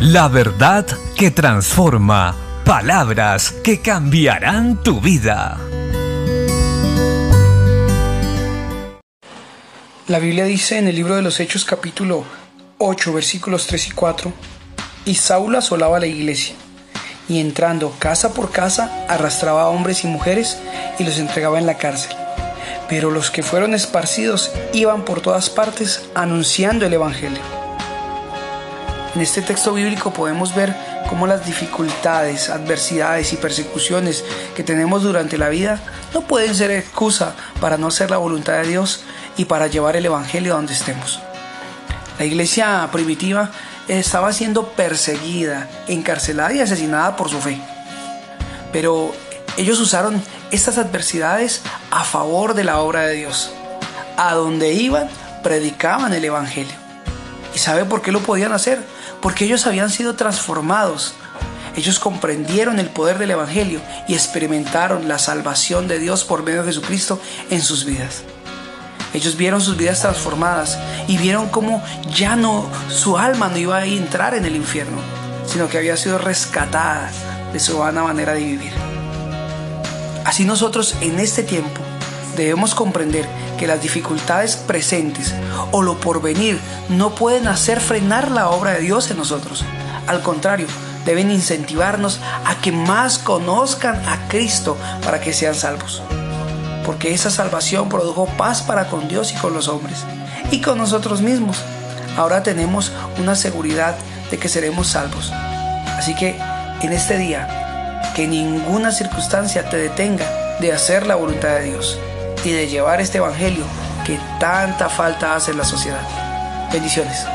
La verdad que transforma. Palabras que cambiarán tu vida. La Biblia dice en el libro de los Hechos capítulo 8 versículos 3 y 4, y Saúl asolaba la iglesia, y entrando casa por casa arrastraba a hombres y mujeres y los entregaba en la cárcel. Pero los que fueron esparcidos iban por todas partes anunciando el Evangelio. En este texto bíblico podemos ver cómo las dificultades, adversidades y persecuciones que tenemos durante la vida no pueden ser excusa para no hacer la voluntad de Dios y para llevar el Evangelio a donde estemos. La iglesia primitiva estaba siendo perseguida, encarcelada y asesinada por su fe. Pero ellos usaron estas adversidades a favor de la obra de Dios. A donde iban, predicaban el Evangelio. ¿Y sabe por qué lo podían hacer? porque ellos habían sido transformados. Ellos comprendieron el poder del Evangelio y experimentaron la salvación de Dios por medio de Jesucristo en sus vidas. Ellos vieron sus vidas transformadas y vieron cómo ya no, su alma no iba a entrar en el infierno, sino que había sido rescatada de su vana manera de vivir. Así nosotros en este tiempo debemos comprender que las dificultades presentes o lo porvenir no pueden hacer frenar la obra de Dios en nosotros. Al contrario, deben incentivarnos a que más conozcan a Cristo para que sean salvos. Porque esa salvación produjo paz para con Dios y con los hombres y con nosotros mismos. Ahora tenemos una seguridad de que seremos salvos. Así que en este día, que ninguna circunstancia te detenga de hacer la voluntad de Dios y de llevar este Evangelio que tanta falta hace en la sociedad. Bendiciones.